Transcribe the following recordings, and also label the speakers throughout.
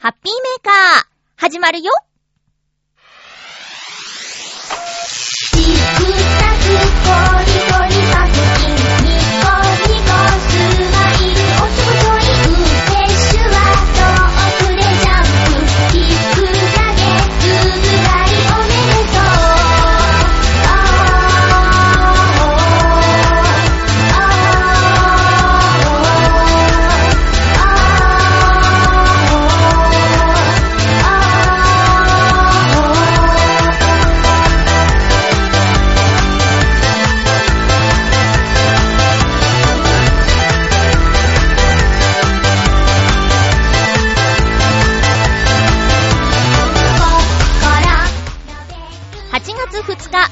Speaker 1: ハッピーメーカー、始まるよ。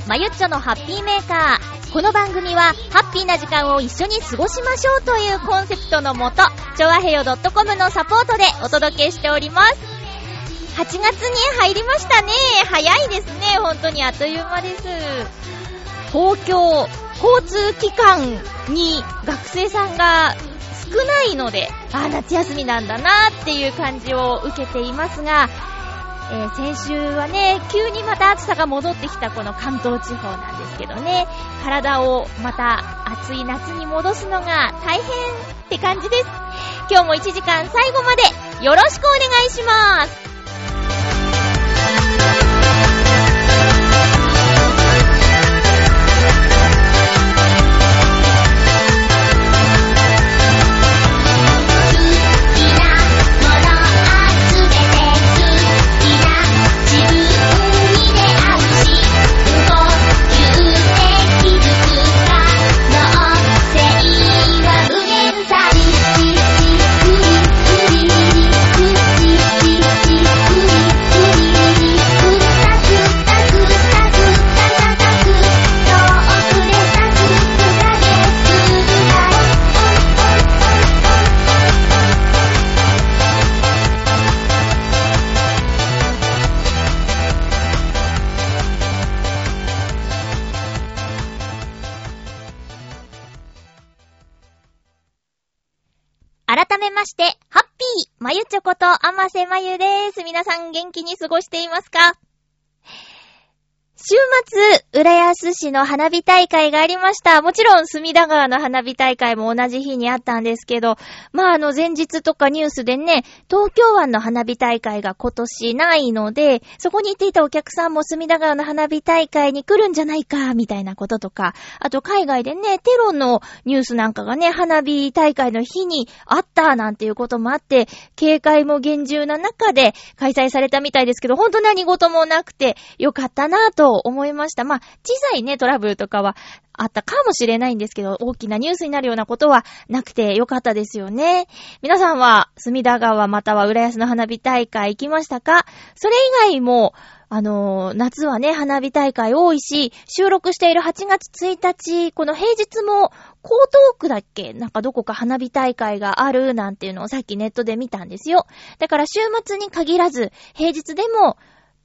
Speaker 1: まゆっちょのハッピーメーカー。この番組は、ハッピーな時間を一緒に過ごしましょうというコンセプトのもと、ちょわへよ .com のサポートでお届けしております。8月に入りましたね。早いですね。本当にあっという間です。東京、交通機関に学生さんが少ないので、あ、夏休みなんだなっていう感じを受けていますが、えー先週はね、急にまた暑さが戻ってきたこの関東地方なんですけどね、体をまた暑い夏に戻すのが大変って感じです。今日も1時間最後までよろしくお願いします。とあませまゆです。皆さん元気に過ごしていますか？週末、浦安市の花火大会がありました。もちろん、隅田川の花火大会も同じ日にあったんですけど、まあ、あの、前日とかニュースでね、東京湾の花火大会が今年ないので、そこに行っていたお客さんも隅田川の花火大会に来るんじゃないか、みたいなこととか、あと海外でね、テロのニュースなんかがね、花火大会の日にあったなんていうこともあって、警戒も厳重な中で開催されたみたいですけど、ほんと何事もなくてよかったなぁと思いました。まあ、小さいね、トラブルとかはあったかもしれないんですけど、大きなニュースになるようなことはなくてよかったですよね。皆さんは、隅田川または浦安の花火大会行きましたか？それ以外も、あのー夏はね、花火大会多いし、収録している8月1日、この平日も、江東区だっけ？なんかどこか花火大会があるなんていうのをさっきネットで見たんですよ。だから週末に限らず、平日でも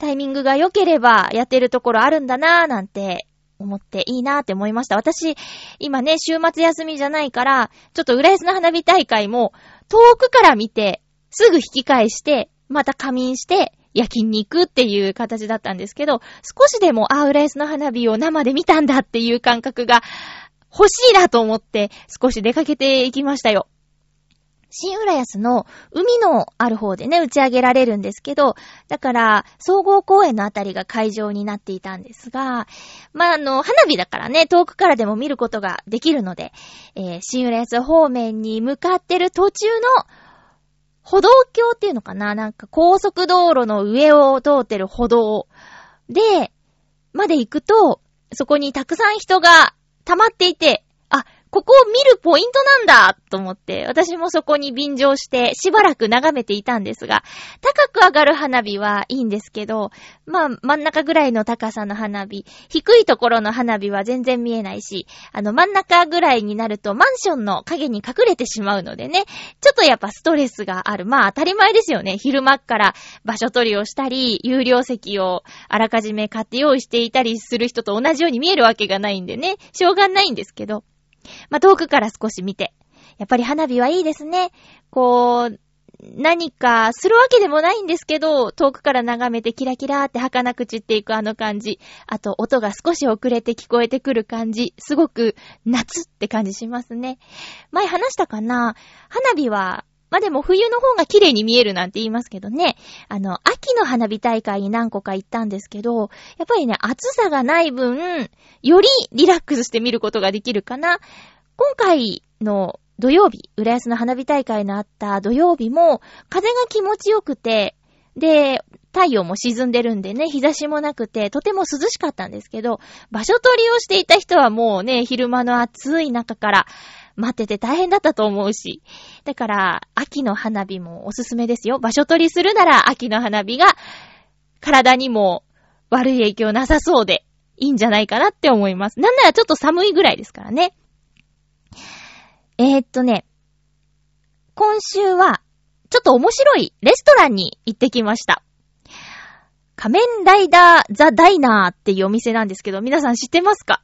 Speaker 1: タイミングが良ければやってるところあるんだなぁなんて思っていいなーって思いました。私、今ね、週末休みじゃないから、ちょっと浦安の花火大会も遠くから見て、すぐ引き返して、また仮眠して、夜勤に行くっていう形だったんですけど、少しでも、あ、浦安の花火を生で見たんだっていう感覚が欲しいなと思って、少し出かけていきましたよ。新浦安の海のある方でね、打ち上げられるんですけど、だから、総合公園のあたりが会場になっていたんですが、まあ、あの、花火だからね、遠くからでも見ることができるので、えー、新浦安方面に向かってる途中の歩道橋っていうのかななんか高速道路の上を通ってる歩道で、まで行くと、そこにたくさん人が溜まっていて、ここを見るポイントなんだと思って、私もそこに便乗してしばらく眺めていたんですが、高く上がる花火はいいんですけど、まあ真ん中ぐらいの高さの花火、低いところの花火は全然見えないし、あの真ん中ぐらいになるとマンションの影に隠れてしまうのでね、ちょっとやっぱストレスがある。まあ当たり前ですよね。昼間っから場所取りをしたり、有料席をあらかじめ買って用意していたりする人と同じように見えるわけがないんでね、しょうがないんですけど、まあ遠くから少し見て、やっぱり花火はいいですね。こう、何かするわけでもないんですけど、遠くから眺めてキラキラーって儚く散っていくあの感じ。あと、音が少し遅れて聞こえてくる感じ。すごく夏って感じしますね。前話したかな？花火は、まあ、でも冬の方が綺麗に見えるなんて言いますけどね。あの、秋の花火大会に何個か行ったんですけど、やっぱりね、暑さがない分、よりリラックスして見ることができるかな。今回の土曜日、浦安の花火大会のあった土曜日も、風が気持ちよくて、で、太陽も沈んでるんでね、日差しもなくて、とても涼しかったんですけど、場所取りをしていた人はもうね、昼間の暑い中から待ってて大変だったと思うし。だから、秋の花火もおすすめですよ。場所取りするなら秋の花火が、体にも悪い影響なさそうで、いいんじゃないかなって思います。なんならちょっと寒いぐらいですからね。えー、っとね、今週は、ちょっと面白いレストランに行ってきました。仮面ライダーザ・ダイナーっていうお店なんですけど、皆さん知ってますか？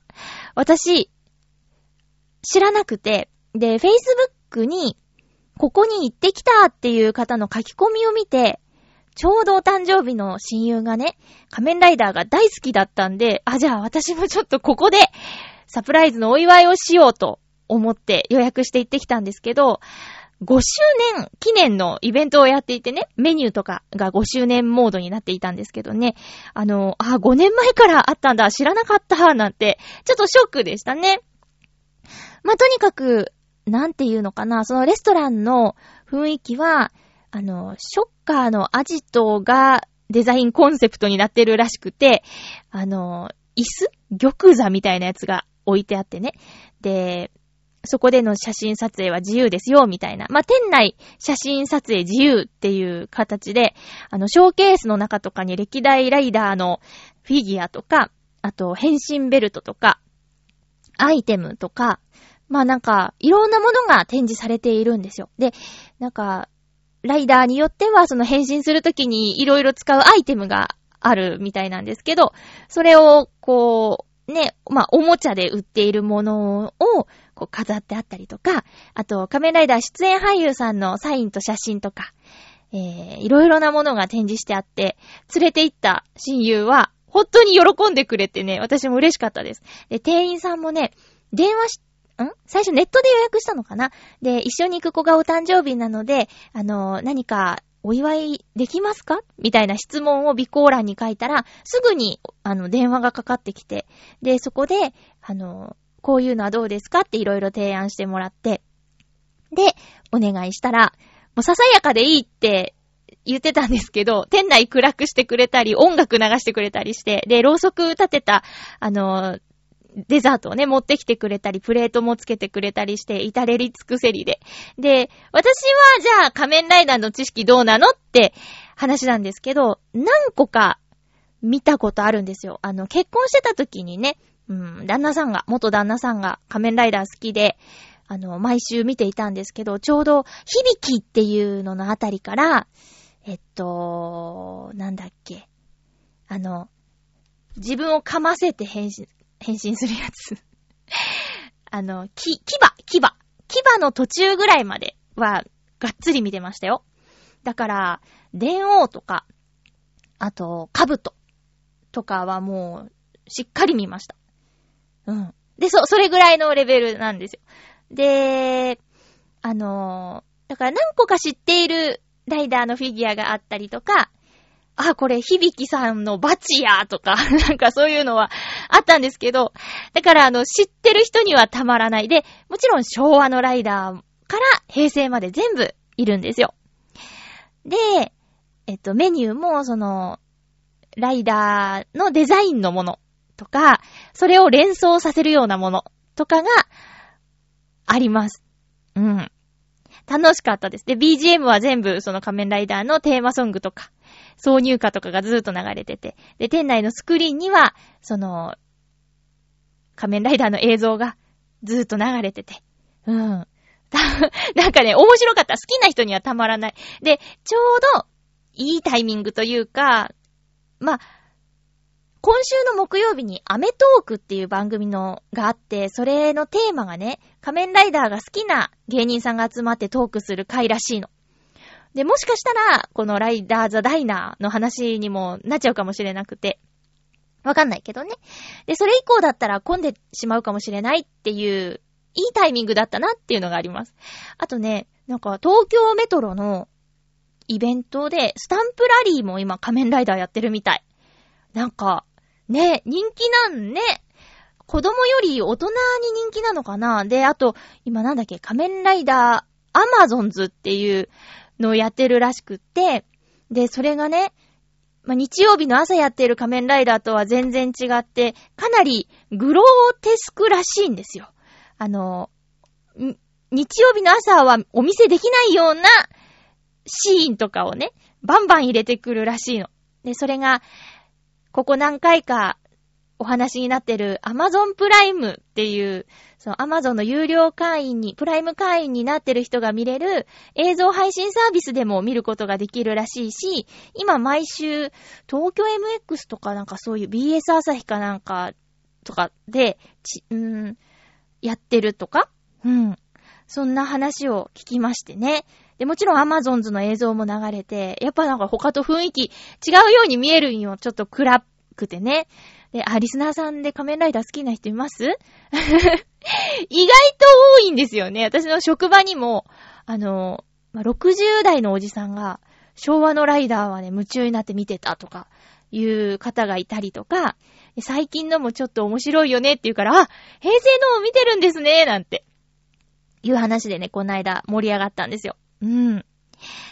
Speaker 1: 私、知らなくて、で、Facebook に、ここに行ってきたっていう方の書き込みを見て、ちょうどお誕生日の親友がね、仮面ライダーが大好きだったんで、あ、じゃあ私もちょっとここでサプライズのお祝いをしようと思って予約して行ってきたんですけど、5周年記念のイベントをやっていてね、メニューとかが5周年モードになっていたんですけどね、あの、あ、5年前からあったんだ、知らなかった、なんて、ちょっとショックでしたね。まあ、とにかく、なんていうのかな、そのレストランの雰囲気は、あの、ショッカーのアジトがデザインコンセプトになってるらしくて、あの、椅子玉座みたいなやつが置いてあってね。で、そこでの写真撮影は自由ですよ、みたいな。まあ、店内写真撮影自由っていう形で、あの、ショーケースの中とかに歴代ライダーのフィギュアとか、あと、変身ベルトとか、アイテムとか、まあなんか、いろんなものが展示されているんですよ。で、なんか、ライダーによっては、その変身するときにいろいろ使うアイテムがあるみたいなんですけど、それを、こう、ね、まあ、おもちゃで売っているものを、こう飾ってあったりとか、あと、仮面ライダー出演俳優さんのサインと写真とか、えー、いろいろなものが展示してあって、連れて行った親友は、本当に喜んでくれてね、私も嬉しかったです。で、店員さんもね、電話し、ん？最初ネットで予約したのかな？で、一緒に行く子がお誕生日なので、あの、何かお祝いできますか？みたいな質問を備考欄に書いたら、すぐに、あの、電話がかかってきて、で、そこで、あの、こういうのはどうですか？っていろいろ提案してもらって、で、お願いしたら、もうささやかでいいって言ってたんですけど、店内暗くしてくれたり、音楽流してくれたりして、で、ろうそく立てた、あの、デザートをね、持ってきてくれたり、プレートもつけてくれたりして、至れり尽くせりで。で、私はじゃあ仮面ライダーの知識どうなのって話なんですけど、何個か見たことあるんですよ。あの、結婚してた時にね、うん、旦那さんが、元旦那さんが仮面ライダー好きで、あの、毎週見ていたんですけど、ちょうど、響きっていうののあたりから、えっと、なんだっけ。あの、自分を噛ませて変身、変身するやつ。あの、き、牙、牙。牙の途中ぐらいまでは、がっつり見てましたよ。だから、電王とか、あと、兜とかはもう、しっかり見ました。うん。で、そ、それぐらいのレベルなんですよ。で、あの、だから何個か知っているライダーのフィギュアがあったりとか、あ、これ、響さんのバチやとか、なんかそういうのはあったんですけど、だからあの、知ってる人にはたまらない。で、もちろん昭和のライダーから平成まで全部いるんですよ。で、えっと、メニューも、その、ライダーのデザインのものとか、それを連想させるようなものとかがあります。うん。楽しかったです。で、BGM は全部その仮面ライダーのテーマソングとか、挿入歌とかがずーっと流れてて、で、店内のスクリーンには、その、仮面ライダーの映像がずーっと流れてて、うん。なんかね、面白かった。好きな人にはたまらない。で、ちょうど、いいタイミングというか、まあ、今週の木曜日にアメトークっていう番組のがあって、それのテーマがね、仮面ライダーが好きな芸人さんが集まってトークする回らしいの。で、もしかしたら、このライダーザダイナーの話にもなっちゃうかもしれなくて、わかんないけどね。で、それ以降だったら混んでしまうかもしれないっていう、いいタイミングだったなっていうのがあります。あとね、なんか東京メトロのイベントで、スタンプラリーも今仮面ライダーやってるみたい。なんか、ね、人気なんね。子供より大人に人気なのかなで、あと、今なんだっけ、仮面ライダーアマゾンズっていうのをやってるらしくって、で、それがね、まあ、日曜日の朝やってる仮面ライダーとは全然違って、かなりグローテスクらしいんですよ。あの、日曜日の朝はお見せできないようなシーンとかをね、バンバン入れてくるらしいの。で、それが、ここ何回かお話になってる Amazon プライムっていう、その Amazon の有料会員に、プライム会員になってる人が見れる映像配信サービスでも見ることができるらしいし、今毎週、東京 MX とかなんかそういう BS 朝日かなんかとかで、ち、うー、やってるとか？うん。そんな話を聞きましてね。で、もちろん Amazons の映像も流れて、やっぱなんか他と雰囲気違うように見えるんよ。ちょっと暗くてね。で、あ、リスナーさんで仮面ライダー好きな人います？意外と多いんですよね。私の職場にも、あの、ま60代のおじさんが、昭和のライダーはね、夢中になって見てたとか、いう方がいたりとか、最近のもちょっと面白いよねって言うから、あ、平成のを見てるんですね、なんて、いう話でね、この間盛り上がったんですよ。うん。っ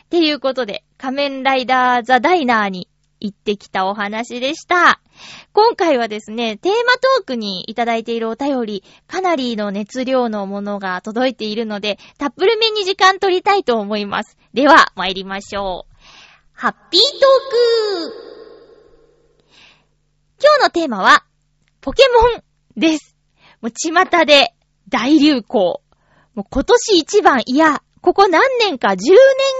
Speaker 1: ていうことで、仮面ライダーザダイナーに行ってきたお話でした。今回はですね、テーマトークにいただいているお便り、かなりの熱量のものが届いているので、たっぷりめに時間取りたいと思います。では、参りましょう。ハッピートーク今日のテーマは、ポケモンです。もう巷で大流行。もう今年一番、いや、ここ何年か10年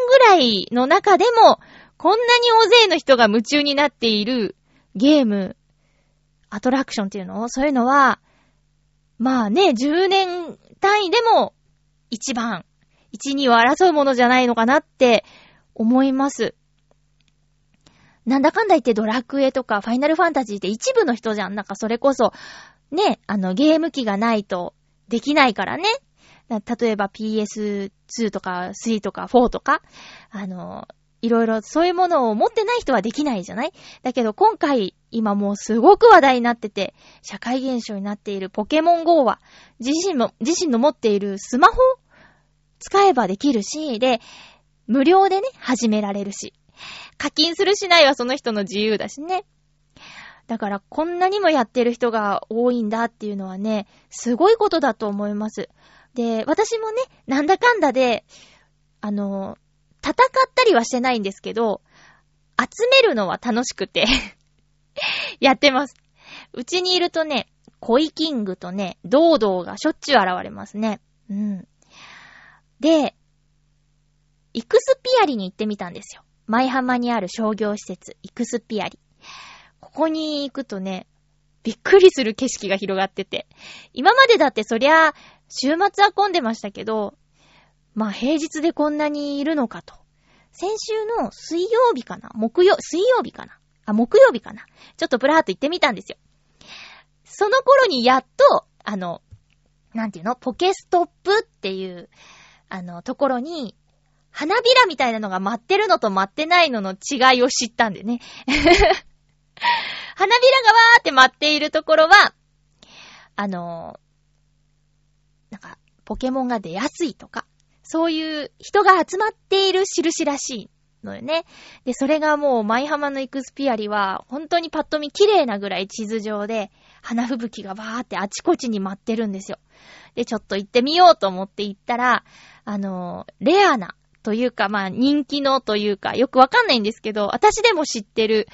Speaker 1: ぐらいの中でも、こんなに大勢の人が夢中になっているゲーム、アトラクションっていうの？そういうのは、まあね、10年単位でも一番、一、二を争うものじゃないのかなって思います。なんだかんだ言ってドラクエとかファイナルファンタジーって一部の人じゃん。なんかそれこそ、ね、あのゲーム機がないとできないからね。例えば PS 2とか3とか4とか、あの、いろいろそういうものを持ってない人はできないじゃない？だけど今回、今もうすごく話題になってて、社会現象になっているポケモン GO は、自身も、自身の持っているスマホ使えばできるし、で、無料でね、始められるし。課金するしないはその人の自由だしね。だからこんなにもやってる人が多いんだっていうのはね、すごいことだと思います。で、私もね、なんだかんだで、あの、戦ったりはしてないんですけど、集めるのは楽しくて やってます。うちにいるとね、コイキングとね、ドードーがしょっちゅう現れますね。うん。で、イクスピアリに行ってみたんですよ。舞浜にある商業施設、イクスピアリ。ここに行くとね、びっくりする景色が広がってて。今までだってそりゃ、週末は混んでましたけど、まあ平日でこんなにいるのかと。先週の水曜日かな？木曜、水曜日かな？あ、木曜日かな？ちょっとプラーっと行ってみたんですよ。その頃にやっと、あの、なんていうの？ポケストップっていう、あの、ところに、花びらみたいなのが舞ってるのと舞ってないのの違いを知ったんでね。花びらがわーって舞っているところは、あのなんか、ポケモンが出やすいとか、そういう人が集まっている印らしいのよね。で、それがもう、舞浜のイクスピアリは、本当にパッと見綺麗なぐらい地図上で、花吹雪がバーってあちこちに舞ってるんですよ。で、ちょっと行ってみようと思って行ったら、あの、レアな、というか、まあ、人気のというか、よくわかんないんですけど、私でも知ってる、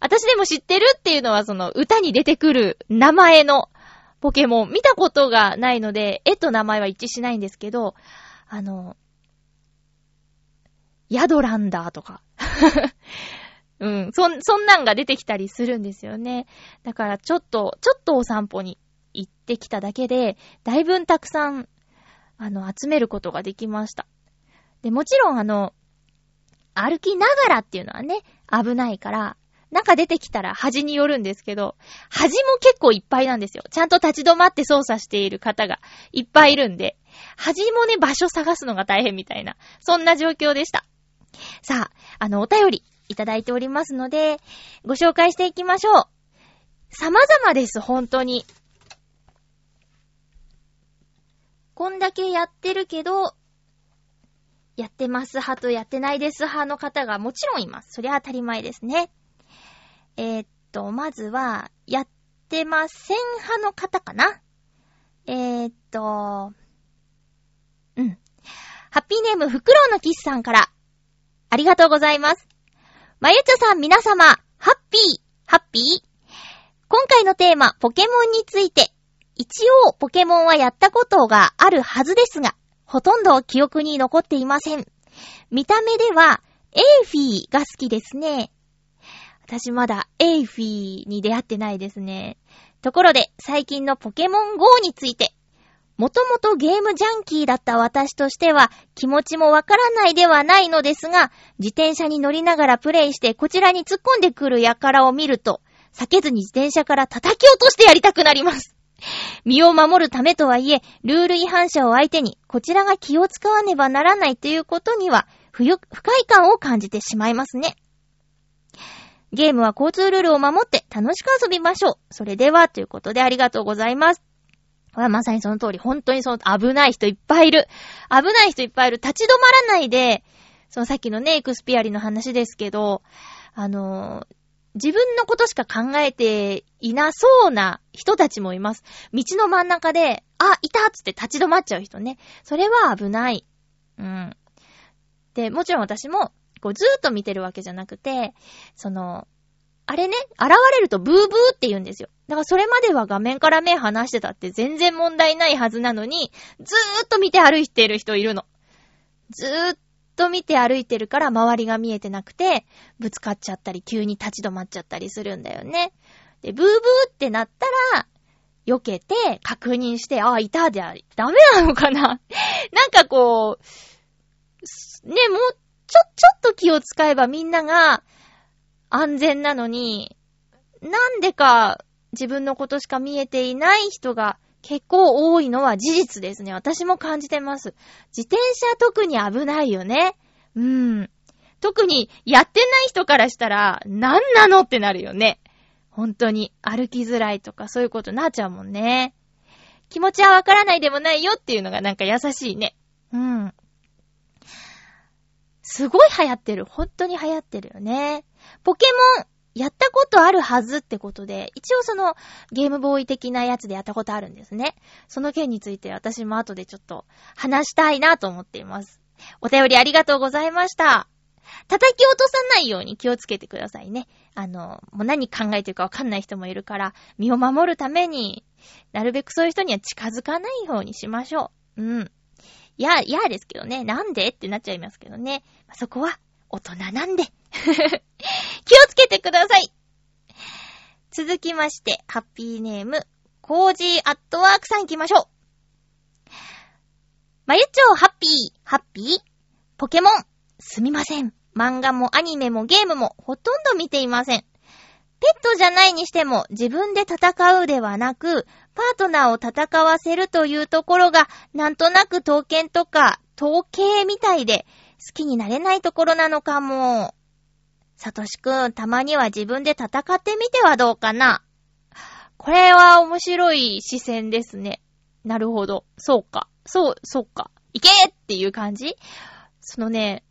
Speaker 1: 私でも知ってるっていうのは、その、歌に出てくる名前のポケモン、見たことがないので、絵と名前は一致しないんですけど、あの、ヤドランダーとか。うん、そん、そんなんが出てきたりするんですよね。だからちょっと、ちょっとお散歩に行ってきただけで、だいぶんたくさん、あの、集めることができました。で、もちろんあの、歩きながらっていうのはね、危ないから、中出てきたら端に寄るんですけど、端も結構いっぱいなんですよ。ちゃんと立ち止まって操作している方がいっぱいいるんで、端もね、場所探すのが大変みたいな、そんな状況でした。さあ、あの、お便りいただいておりますので、ご紹介していきましょう。様々です、本当に。こんだけやってるけど、やってます派とやってないです派の方がもちろんいます。それは当たり前ですね。えーっと、まずは、やってません派の方かな？えーっと、うん。ハッピーネーム、フクロウのキスさんから、ありがとうございます。まゆちょさん皆様、ハッピー、ハッピー今回のテーマ、ポケモンについて、一応、ポケモンはやったことがあるはずですが、ほとんど記憶に残っていません。見た目では、エイフィーが好きですね。私まだエイフィーに出会ってないですね。ところで、最近のポケモン GO について、もともとゲームジャンキーだった私としては気持ちもわからないではないのですが、自転車に乗りながらプレイしてこちらに突っ込んでくる輩を見ると、避けずに自転車から叩き落としてやりたくなります。身を守るためとはいえ、ルール違反者を相手に、こちらが気を使わねばならないということには、不よ不快感を感じてしまいますね。ゲームは交通ルールを守って楽しく遊びましょう。それでは、ということでありがとうございます。はまさにその通り、本当にその、危ない人いっぱいいる。危ない人いっぱいいる。立ち止まらないで、そのさっきのね、エクスピアリの話ですけど、あのー自分のことしか考えていなそうな人たちもいます。道の真ん中で、あ、いたっつって立ち止まっちゃう人ね。それは危ない。うん。で、もちろん私も、こうずーっと見てるわけじゃなくて、その、あれね、現れるとブーブーって言うんですよ。だからそれまでは画面から目離してたって全然問題ないはずなのに、ずーっと見て歩いてる人いるの。ずーっと見て歩いてるから周りが見えてなくて、ぶつかっちゃったり急に立ち止まっちゃったりするんだよね。で、ブーブーってなったら、避けて確認して、ああ、いたであり、ダメなのかな なんかこう、ね、もう、ちょ、ちょっと気を使えばみんなが安全なのに、なんでか自分のことしか見えていない人が結構多いのは事実ですね。私も感じてます。自転車特に危ないよね。うん。特にやってない人からしたら、なんなのってなるよね。本当に歩きづらいとかそういうことになっちゃうもんね。気持ちはわからないでもないよっていうのがなんか優しいね。うん。すごい流行ってる。本当に流行ってるよね。ポケモン、やったことあるはずってことで、一応そのゲームボーイ的なやつでやったことあるんですね。その件について私も後でちょっと話したいなと思っています。お便りありがとうございました。叩き落とさないように気をつけてくださいね。あの、もう何考えてるかわかんない人もいるから、身を守るために、なるべくそういう人には近づかないようにしましょう。うん。いや、嫌ですけどね。なんで？ってなっちゃいますけどね。そこは、大人なんで。気をつけてください。続きまして、ハッピーネーム、コージーアットワークさん行きましょう。まゆちょうハッピー、ハッピー？ポケモン、すみません。漫画もアニメもゲームもほとんど見ていません。ペットじゃないにしても自分で戦うではなく、パートナーを戦わせるというところが、なんとなく闘犬とか闘鶏みたいで好きになれないところなのかも。サトシくん、たまには自分で戦ってみてはどうかな。これは面白い視線ですね。なるほど。そうか。そう、そうか。いけっていう感じそのね、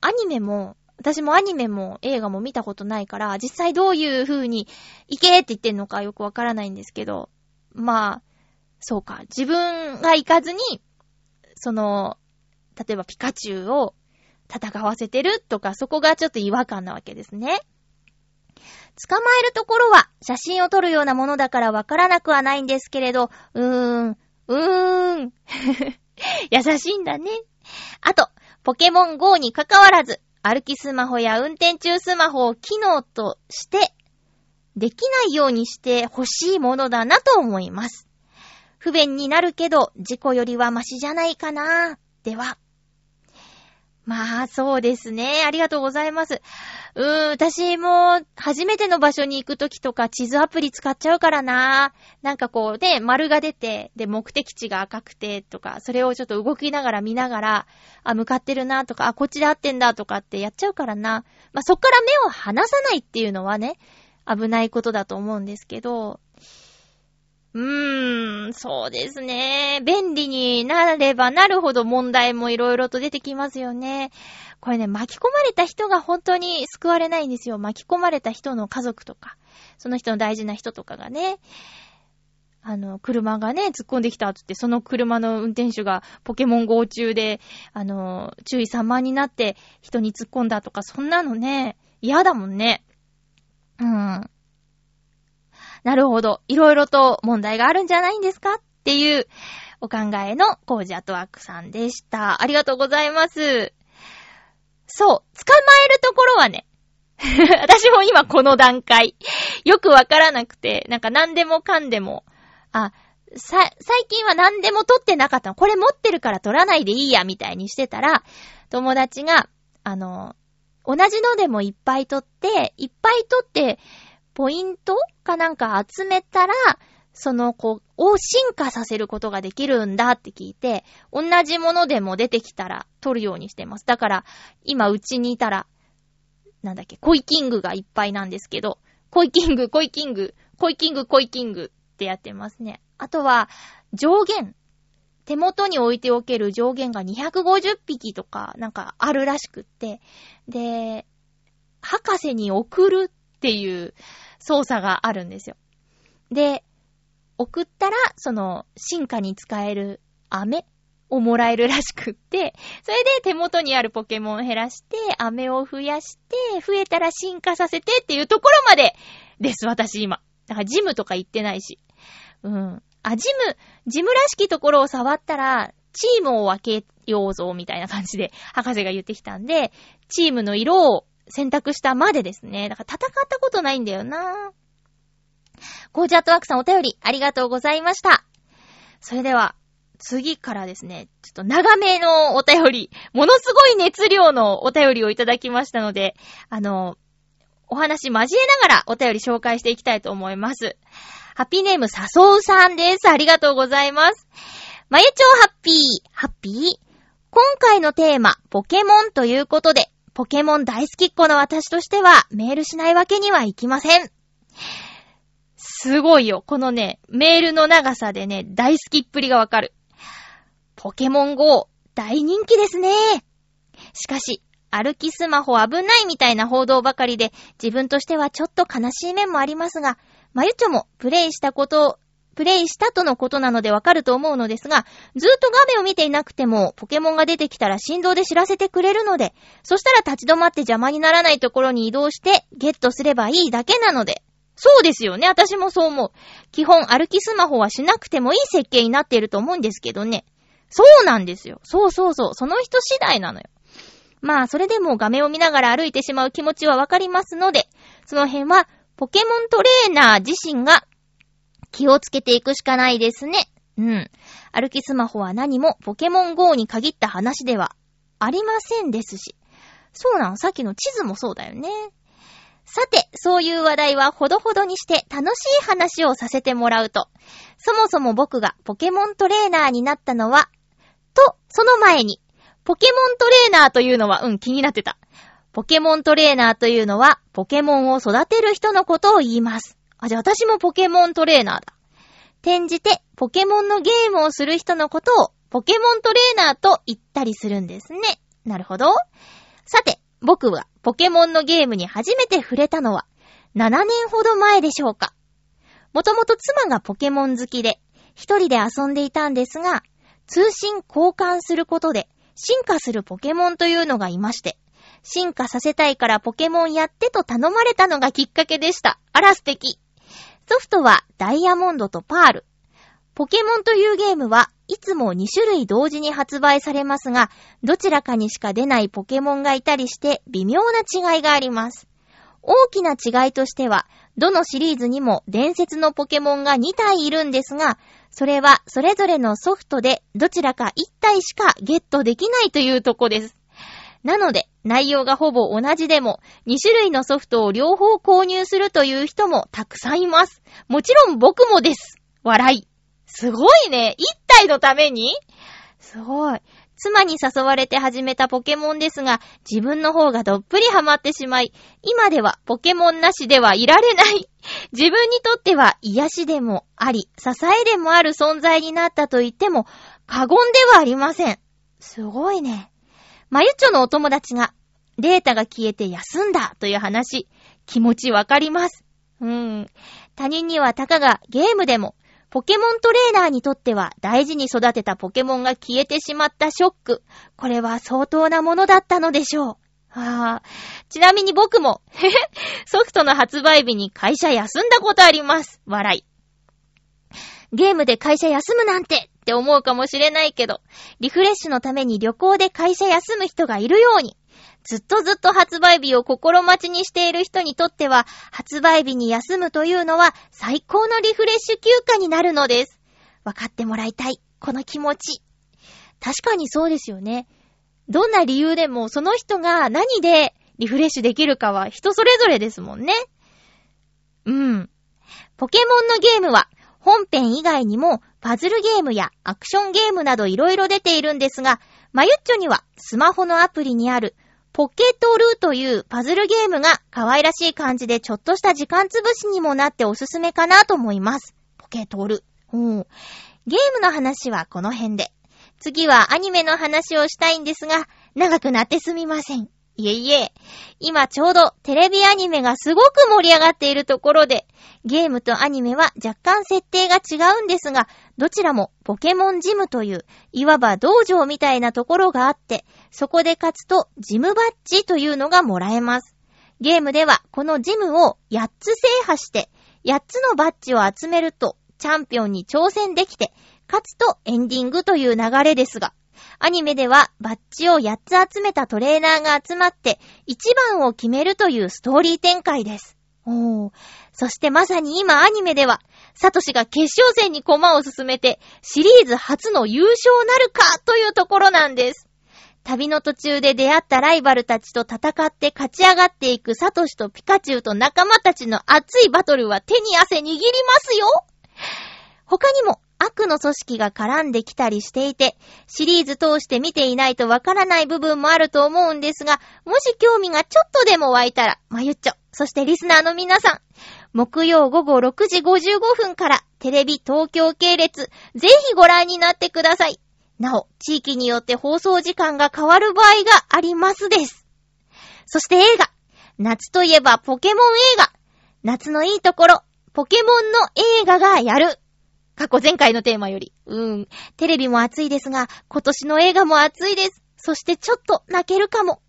Speaker 1: アニメも、私もアニメも映画も見たことないから、実際どういう風に、いけって言ってんのかよくわからないんですけど、まあ、そうか。自分が行かずに、その、例えばピカチュウを戦わせてるとか、そこがちょっと違和感なわけですね。捕まえるところは写真を撮るようなものだからわからなくはないんですけれど、うーん、うーん。優しいんだね。あと、ポケモン GO に関わらず、歩きスマホや運転中スマホを機能として、できないようにして欲しいものだなと思います。不便になるけど、事故よりはマシじゃないかな。では。まあ、そうですね。ありがとうございます。うーん、私も、初めての場所に行くときとか、地図アプリ使っちゃうからな。なんかこう、ね、丸が出て、で、目的地が赤くて、とか、それをちょっと動きながら見ながら、あ、向かってるな、とか、あ、こっちで合ってんだ、とかってやっちゃうからな。まあ、そっから目を離さないっていうのはね、危ないことだと思うんですけど、うーん、そうですね。便利になればなるほど問題もいろいろと出てきますよね。これね、巻き込まれた人が本当に救われないんですよ。巻き込まれた人の家族とか、その人の大事な人とかがね、あの、車がね、突っ込んできたっつって、その車の運転手がポケモン GO 中で、あの、注意散漫になって人に突っ込んだとか、そんなのね、嫌だもんね。うん。なるほど。いろいろと問題があるんじゃないんですかっていうお考えのコージアトワークさんでした。ありがとうございます。そう。捕まえるところはね、私も今この段階、よくわからなくて、なんか何でもかんでも、あ、さ、最近は何でも撮ってなかったの。これ持ってるから撮らないでいいや、みたいにしてたら、友達が、あの、同じのでもいっぱい撮って、いっぱい撮って、ポイントかなんか集めたら、その子を進化させることができるんだって聞いて、同じものでも出てきたら取るようにしてます。だから、今うちにいたら、なんだっけ、コイキングがいっぱいなんですけど、コイキング、コイキング、コイキング、コイキングってやってますね。あとは、上限。手元に置いておける上限が250匹とか、なんかあるらしくって。で、博士に送るっていう操作があるんですよ。で、送ったら、その、進化に使える飴をもらえるらしくって、それで手元にあるポケモンを減らして、飴を増やして、増えたら進化させてっていうところまでです、私今。だからジムとか行ってないし。うん。あ、ジム、ジムらしきところを触ったら、チームを分けようぞ、みたいな感じで、博士が言ってきたんで、チームの色を選択したまでですね。だから戦ったことないんだよなコージャットワークさんお便りありがとうございました。それでは、次からですね、ちょっと長めのお便り、ものすごい熱量のお便りをいただきましたので、あの、お話交えながらお便り紹介していきたいと思います。ハッピーネーム、さそうさんです。ありがとうございます。まゆちょうハッピー、ハッピー？今回のテーマ、ポケモンということで、ポケモン大好きっ子の私としては、メールしないわけにはいきません。すごいよ。このね、メールの長さでね、大好きっぷりがわかる。ポケモン GO、大人気ですね。しかし、歩きスマホ危ないみたいな報道ばかりで、自分としてはちょっと悲しい面もありますが、まゆちょもプレイしたことプレイしたとのことなのでわかると思うのですが、ずっと画面を見ていなくても、ポケモンが出てきたら振動で知らせてくれるので、そしたら立ち止まって邪魔にならないところに移動して、ゲットすればいいだけなので。そうですよね。私もそう思う。基本歩きスマホはしなくてもいい設計になっていると思うんですけどね。そうなんですよ。そうそうそう。その人次第なのよ。まあ、それでも画面を見ながら歩いてしまう気持ちはわかりますので、その辺は、ポケモントレーナー自身が気をつけていくしかないですね。うん。歩きスマホは何もポケモン GO に限った話ではありませんですし。そうなのさっきの地図もそうだよね。さて、そういう話題はほどほどにして楽しい話をさせてもらうと、そもそも僕がポケモントレーナーになったのは、と、その前に、ポケモントレーナーというのは、うん、気になってた。ポケモントレーナーというのは、ポケモンを育てる人のことを言います。あ、じゃあ私もポケモントレーナーだ。転じて、ポケモンのゲームをする人のことを、ポケモントレーナーと言ったりするんですね。なるほど。さて、僕はポケモンのゲームに初めて触れたのは、7年ほど前でしょうか。もともと妻がポケモン好きで、一人で遊んでいたんですが、通信交換することで、進化するポケモンというのがいまして、進化させたいからポケモンやってと頼まれたのがきっかけでした。あら素敵。ソフトはダイヤモンドとパール。ポケモンというゲームはいつも2種類同時に発売されますが、どちらかにしか出ないポケモンがいたりして微妙な違いがあります。大きな違いとしては、どのシリーズにも伝説のポケモンが2体いるんですが、それはそれぞれのソフトでどちらか1体しかゲットできないというとこです。なので、内容がほぼ同じでも、2種類のソフトを両方購入するという人もたくさんいます。もちろん僕もです。笑い。すごいね。一体のために？すごい。妻に誘われて始めたポケモンですが、自分の方がどっぷりハマってしまい、今ではポケモンなしではいられない。自分にとっては癒しでもあり、支えでもある存在になったと言っても過言ではありません。すごいね。まゆちょのお友達が、データが消えて休んだという話、気持ちわかります。うん。他人にはたかがゲームでも、ポケモントレーナーにとっては大事に育てたポケモンが消えてしまったショック。これは相当なものだったのでしょう。ああ。ちなみに僕も、へへ、ソフトの発売日に会社休んだことあります。笑い。ゲームで会社休むなんてって思うかもしれないけど、リフレッシュのために旅行で会社休む人がいるように、ずっとずっと発売日を心待ちにしている人にとっては、発売日に休むというのは最高のリフレッシュ休暇になるのです。わかってもらいたい、この気持ち。確かにそうですよね。どんな理由でもその人が何でリフレッシュできるかは人それぞれですもんね。うん。ポケモンのゲームは本編以外にもパズルゲームやアクションゲームなどいろいろ出ているんですが、マユッチョにはスマホのアプリにあるポケトルーというパズルゲームが可愛らしい感じでちょっとした時間つぶしにもなっておすすめかなと思います。ポケトル。うん。ゲームの話はこの辺で。次はアニメの話をしたいんですが、長くなってすみません。いえいえ、今ちょうどテレビアニメがすごく盛り上がっているところで、ゲームとアニメは若干設定が違うんですが、どちらもポケモンジムという、いわば道場みたいなところがあって、そこで勝つとジムバッジというのがもらえます。ゲームではこのジムを8つ制覇して、8つのバッジを集めるとチャンピオンに挑戦できて、勝つとエンディングという流れですが、アニメではバッジを8つ集めたトレーナーが集まって一番を決めるというストーリー展開です。おー。そしてまさに今アニメでは、サトシが決勝戦に駒を進めてシリーズ初の優勝なるかというところなんです。旅の途中で出会ったライバルたちと戦って勝ち上がっていくサトシとピカチュウと仲間たちの熱いバトルは手に汗握りますよ。他にも悪の組織が絡んできたりしていて、シリーズ通して見ていないとわからない部分もあると思うんですが、もし興味がちょっとでも湧いたら、まゆっちょ、そしてリスナーの皆さん、木曜午後6時55分からテレビ東京系列、ぜひご覧になってください。なお、地域によって放送時間が変わる場合がありますです。そして映画。夏といえばポケモン映画。夏のいいところ、ポケモンの映画がやる。過去前回のテーマより。うーん。テレビも暑いですが、今年の映画も暑いです。そしてちょっと泣けるかも。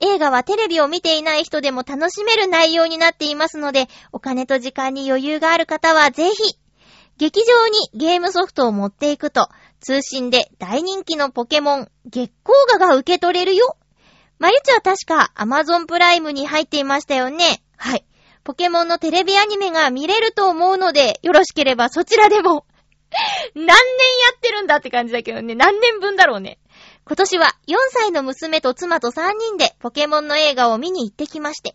Speaker 1: 映画はテレビを見ていない人でも楽しめる内容になっていますので、お金と時間に余裕がある方はぜひ、劇場にゲームソフトを持っていくと、通信で大人気のポケモン、月光画が受け取れるよ。まゆちは確か Amazon プライムに入っていましたよね。はい。ポケモンのテレビアニメが見れると思うので、よろしければそちらでも。何年やってるんだって感じだけどね。何年分だろうね。今年は4歳の娘と妻と3人でポケモンの映画を見に行ってきまして。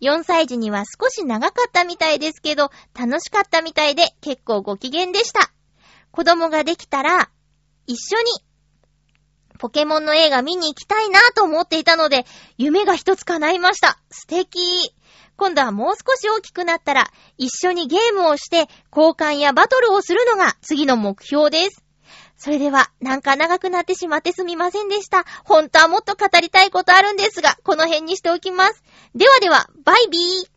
Speaker 1: 4歳児には少し長かったみたいですけど、楽しかったみたいで結構ご機嫌でした。子供ができたら、一緒にポケモンの映画見に行きたいなと思っていたので、夢が一つ叶いました。素敵。今度はもう少し大きくなったら、一緒にゲームをして、交換やバトルをするのが次の目標です。それでは、なんか長くなってしまってすみませんでした。本当はもっと語りたいことあるんですが、この辺にしておきます。ではでは、バイビー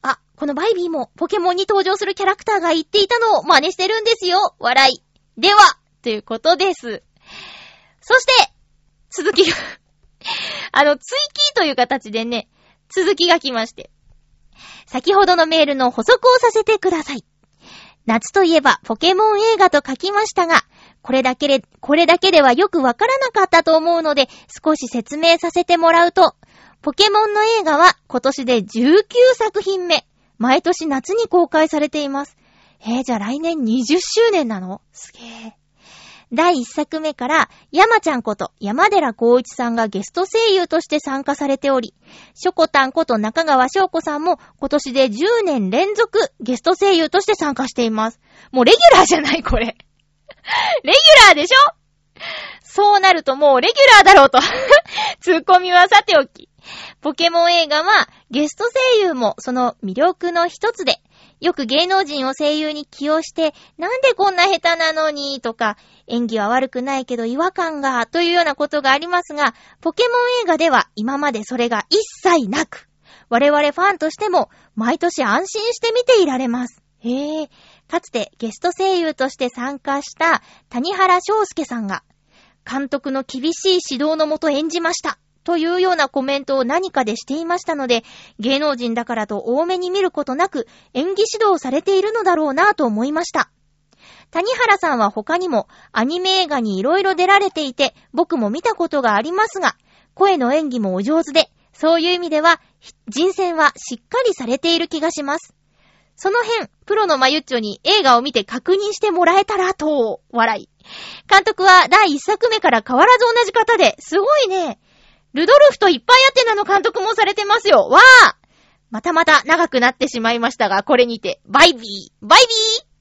Speaker 1: あ、このバイビーもポケモンに登場するキャラクターが言っていたのを真似してるんですよ。笑い。では、ということです。そして、続きが あの、追記という形でね、続きが来まして。先ほどのメールの補足をさせてください。夏といえばポケモン映画と書きましたが、これだけで、これだけではよくわからなかったと思うので、少し説明させてもらうと、ポケモンの映画は今年で19作品目。毎年夏に公開されています。えー、じゃあ来年20周年なの？すげえ。第1作目から山ちゃんこと山寺孝一さんがゲスト声優として参加されており、ショコタンこと中川翔子さんも今年で10年連続ゲスト声優として参加しています。もうレギュラーじゃないこれ。レギュラーでしょ？そうなるともうレギュラーだろうと。ツッコミはさておき。ポケモン映画はゲスト声優もその魅力の一つで、よく芸能人を声優に起用して、なんでこんな下手なのに、とか、演技は悪くないけど違和感が、というようなことがありますが、ポケモン映画では今までそれが一切なく、我々ファンとしても毎年安心して見ていられます。へえ、かつてゲスト声優として参加した谷原章介さんが、監督の厳しい指導のもと演じました。というようなコメントを何かでしていましたので、芸能人だからと多めに見ることなく演技指導されているのだろうなぁと思いました。谷原さんは他にもアニメ映画に色々出られていて、僕も見たことがありますが、声の演技もお上手で、そういう意味では、人選はしっかりされている気がします。その辺、プロのマユッチョに映画を見て確認してもらえたらと、笑い。監督は第一作目から変わらず同じ方で、すごいね。ルドルフといっぱいあってなの監督もされてますよ。わーまたまた長くなってしまいましたが、これにて、バイビーバイビー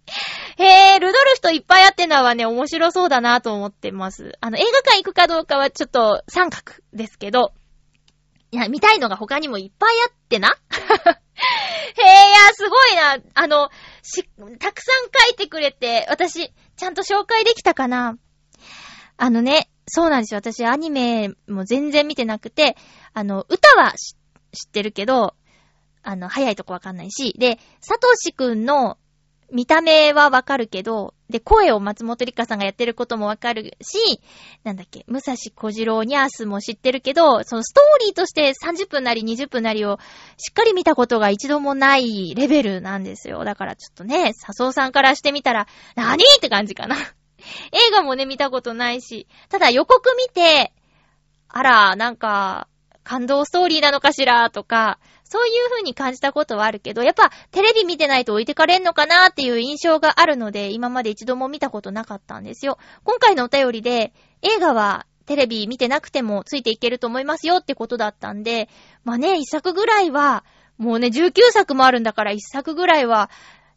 Speaker 1: へー、ルドルフといっぱいあってなはね、面白そうだなと思ってます。あの、映画館行くかどうかはちょっと三角ですけど、いや、見たいのが他にもいっぱいあってな。へー、いや、すごいな。あの、し、たくさん書いてくれて、私、ちゃんと紹介できたかなあのね、そうなんですよ。私アニメも全然見てなくて、あの、歌は知ってるけど、あの、早いとこわかんないし、で、サトシくんの見た目はわかるけど、で、声を松本里香さんがやってることもわかるし、なんだっけ、武蔵小次郎ニャースも知ってるけど、そのストーリーとして30分なり20分なりをしっかり見たことが一度もないレベルなんですよ。だからちょっとね、笹生さんからしてみたら、何って感じかな。映画もね、見たことないし、ただ予告見て、あら、なんか、感動ストーリーなのかしら、とか、そういう風に感じたことはあるけど、やっぱテレビ見てないと置いてかれんのかなっていう印象があるので、今まで一度も見たことなかったんですよ。今回のお便りで、映画はテレビ見てなくてもついていけると思いますよってことだったんで、まあね、一作ぐらいは、もうね、19作もあるんだから一作ぐらいは、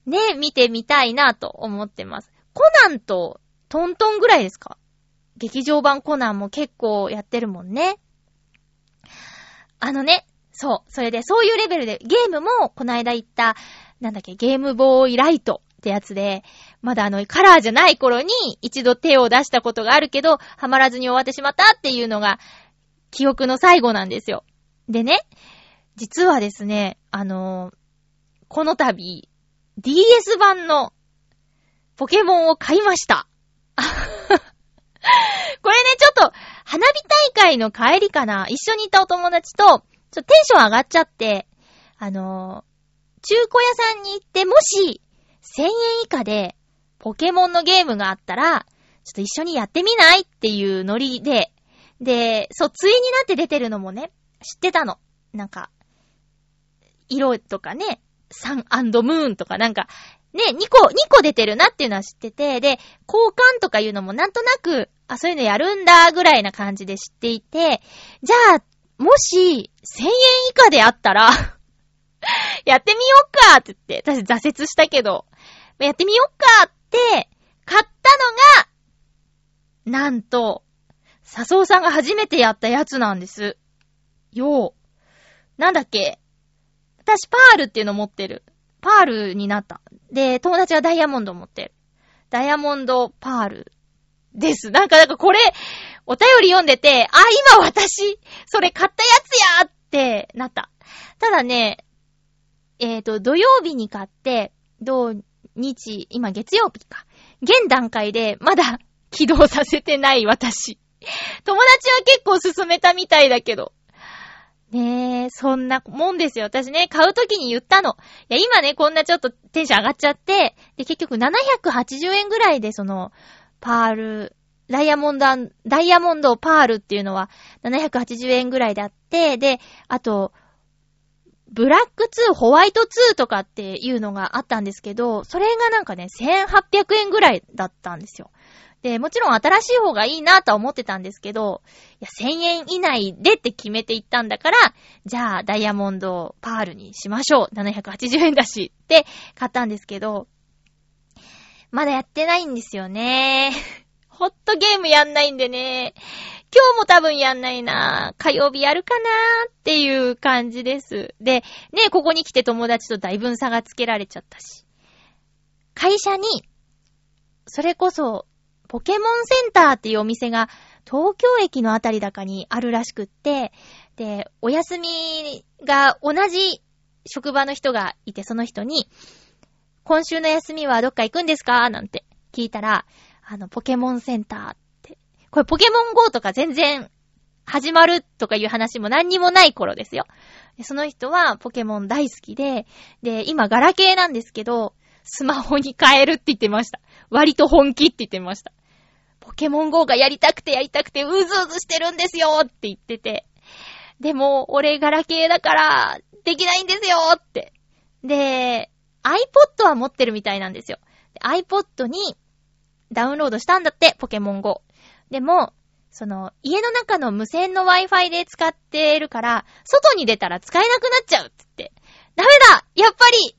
Speaker 1: ね、見てみたいなと思ってます。コナンとトントンぐらいですか？劇場版コナンも結構やってるもんね。あのね、そう。それで、そういうレベルで、ゲームも、この間言った、なんだっけ、ゲームボーイライトってやつで、まだあの、カラーじゃない頃に一度手を出したことがあるけど、はまらずに終わってしまったっていうのが、記憶の最後なんですよ。でね、実はですね、あのー、この度、DS 版のポケモンを買いました。これね、ちょっと、花火大会の帰りかな、一緒にいたお友達と、ちょっとテンション上がっちゃって、あのー、中古屋さんに行って、もし、1000円以下で、ポケモンのゲームがあったら、ちょっと一緒にやってみないっていうノリで、で、そう、対になって出てるのもね、知ってたの。なんか、色とかね、サンムーンとかなんか、ね、2個、2個出てるなっていうのは知ってて、で、交換とかいうのもなんとなく、あ、そういうのやるんだ、ぐらいな感じで知っていて、じゃあ、もし、1000円以下であったら やってみよっかって言って、私挫折したけど、やってみよっかって、買ったのが、なんと、笹生さんが初めてやったやつなんです。よう。なんだっけ？私パールっていうの持ってる。パールになった。で、友達はダイヤモンド持ってる。ダイヤモンドパールです。なんか、なんかこれ、お便り読んでて、あ、今私、それ買ったやつやってなった。ただね、えっ、ー、と、土曜日に買って、土日、今月曜日か。現段階でまだ 起動させてない私。友達は結構進めたみたいだけど。ねえ、そんなもんですよ。私ね、買うときに言ったの。いや、今ね、こんなちょっとテンション上がっちゃって、で、結局780円ぐらいで、その、パール、ダイヤモンド、ダイヤモンドパールっていうのは780円ぐらいであって、で、あと、ブラック2、ホワイト2とかっていうのがあったんですけど、それがなんかね、1800円ぐらいだったんですよ。で、もちろん新しい方がいいなとは思ってたんですけど、いや、1000円以内でって決めていったんだから、じゃあ、ダイヤモンドパールにしましょう。780円だしって買ったんですけど、まだやってないんですよね。ほっとゲームやんないんでね。今日も多分やんないな火曜日やるかなっていう感じです。で、ね、ここに来て友達とだいぶ差がつけられちゃったし。会社に、それこそ、ポケモンセンターっていうお店が東京駅のあたりだかにあるらしくって、で、お休みが同じ職場の人がいて、その人に、今週の休みはどっか行くんですか？なんて聞いたら、あの、ポケモンセンターって。これポケモン GO とか全然始まるとかいう話も何にもない頃ですよ。その人はポケモン大好きで、で、今ガラケーなんですけど、スマホに変えるって言ってました。割と本気って言ってました。ポケモン GO がやりたくてやりたくてうずうずしてるんですよって言ってて。でも、俺ガラケーだから、できないんですよって。で、iPod は持ってるみたいなんですよ。iPod にダウンロードしたんだって、ポケモン GO。でも、その、家の中の無線の Wi-Fi で使ってるから、外に出たら使えなくなっちゃうって言って。ダメだやっぱり